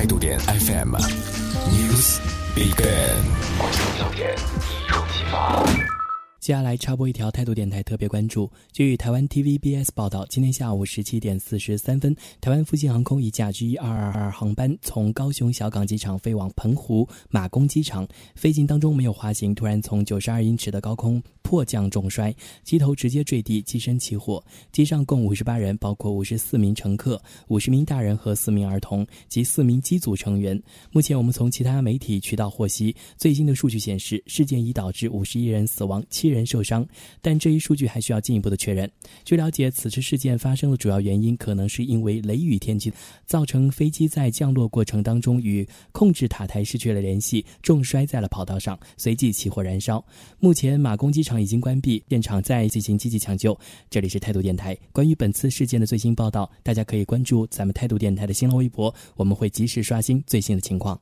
态度点 FM，News Begin。焦点一触即发。接下来插播一条态度电台特别关注。据台湾 TVBS 报道，今天下午十七点四十三分，台湾复兴航空一架 G 二二二航班从高雄小港机场飞往澎湖马公机场，飞行当中没有滑行，突然从九十二英尺的高空迫降重摔，机头直接坠地，机身起火。机上共五十八人，包括五十四名乘客、五十名大人和四名儿童及四名机组成员。目前我们从其他媒体渠道获悉，最新的数据显示，事件已导致五十一人死亡，七。人受伤，但这一数据还需要进一步的确认。据了解，此次事件发生的主要原因可能是因为雷雨天气造成飞机在降落过程当中与控制塔台失去了联系，重摔在了跑道上，随即起火燃烧。目前马公机场已经关闭，现场在进行积极抢救。这里是态度电台，关于本次事件的最新报道，大家可以关注咱们态度电台的新浪微博，我们会及时刷新最新的情况。